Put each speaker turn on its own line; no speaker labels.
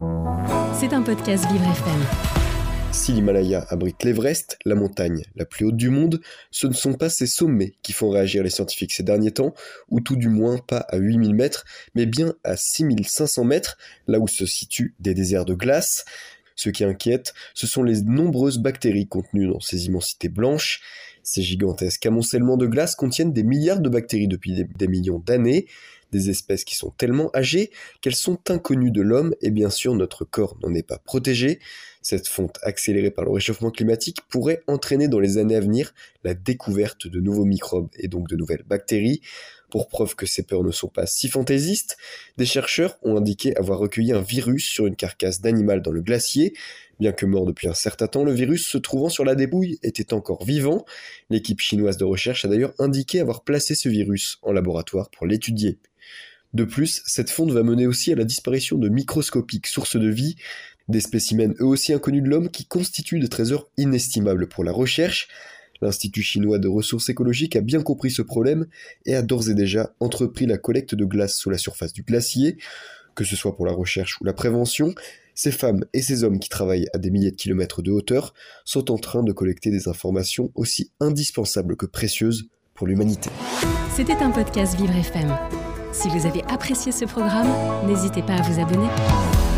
C'est un podcast Vivre FM.
Si l'Himalaya abrite l'Everest, la montagne la plus haute du monde, ce ne sont pas ces sommets qui font réagir les scientifiques ces derniers temps, ou tout du moins pas à 8000 mètres, mais bien à 6500 mètres, là où se situent des déserts de glace. Ce qui inquiète, ce sont les nombreuses bactéries contenues dans ces immensités blanches. Ces gigantesques amoncellements de glace contiennent des milliards de bactéries depuis des, des millions d'années, des espèces qui sont tellement âgées qu'elles sont inconnues de l'homme et bien sûr notre corps n'en est pas protégé. Cette fonte accélérée par le réchauffement climatique pourrait entraîner dans les années à venir la découverte de nouveaux microbes et donc de nouvelles bactéries. Pour preuve que ces peurs ne sont pas si fantaisistes, des chercheurs ont indiqué avoir recueilli un virus sur une carcasse d'animal dans le glacier. Bien que mort depuis un certain temps, le virus se trouvant sur la dépouille était encore vivant. L'équipe chinoise de recherche a d'ailleurs indiqué avoir placé ce virus en laboratoire pour l'étudier. De plus, cette fonte va mener aussi à la disparition de microscopiques sources de vie, des spécimens eux aussi inconnus de l'homme qui constituent des trésors inestimables pour la recherche. L'Institut chinois de ressources écologiques a bien compris ce problème et a d'ores et déjà entrepris la collecte de glace sous la surface du glacier. Que ce soit pour la recherche ou la prévention, ces femmes et ces hommes qui travaillent à des milliers de kilomètres de hauteur sont en train de collecter des informations aussi indispensables que précieuses pour l'humanité.
C'était un podcast Vivre FM. Si vous avez apprécié ce programme, n'hésitez pas à vous abonner.